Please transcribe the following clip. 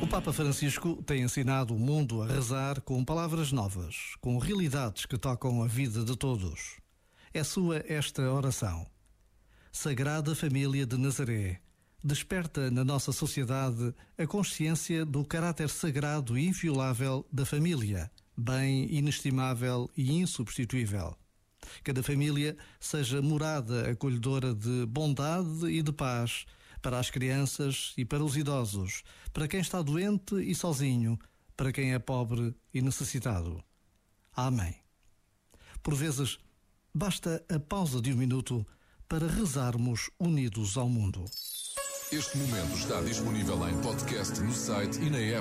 O Papa Francisco tem ensinado o mundo a rezar com palavras novas, com realidades que tocam a vida de todos. É sua esta oração. Sagrada Família de Nazaré, desperta na nossa sociedade a consciência do caráter sagrado e inviolável da família, bem inestimável e insubstituível. Cada família seja morada acolhedora de bondade e de paz para as crianças e para os idosos, para quem está doente e sozinho, para quem é pobre e necessitado. Amém. Por vezes, basta a pausa de um minuto para rezarmos unidos ao mundo. Este momento está disponível em podcast no site e na app.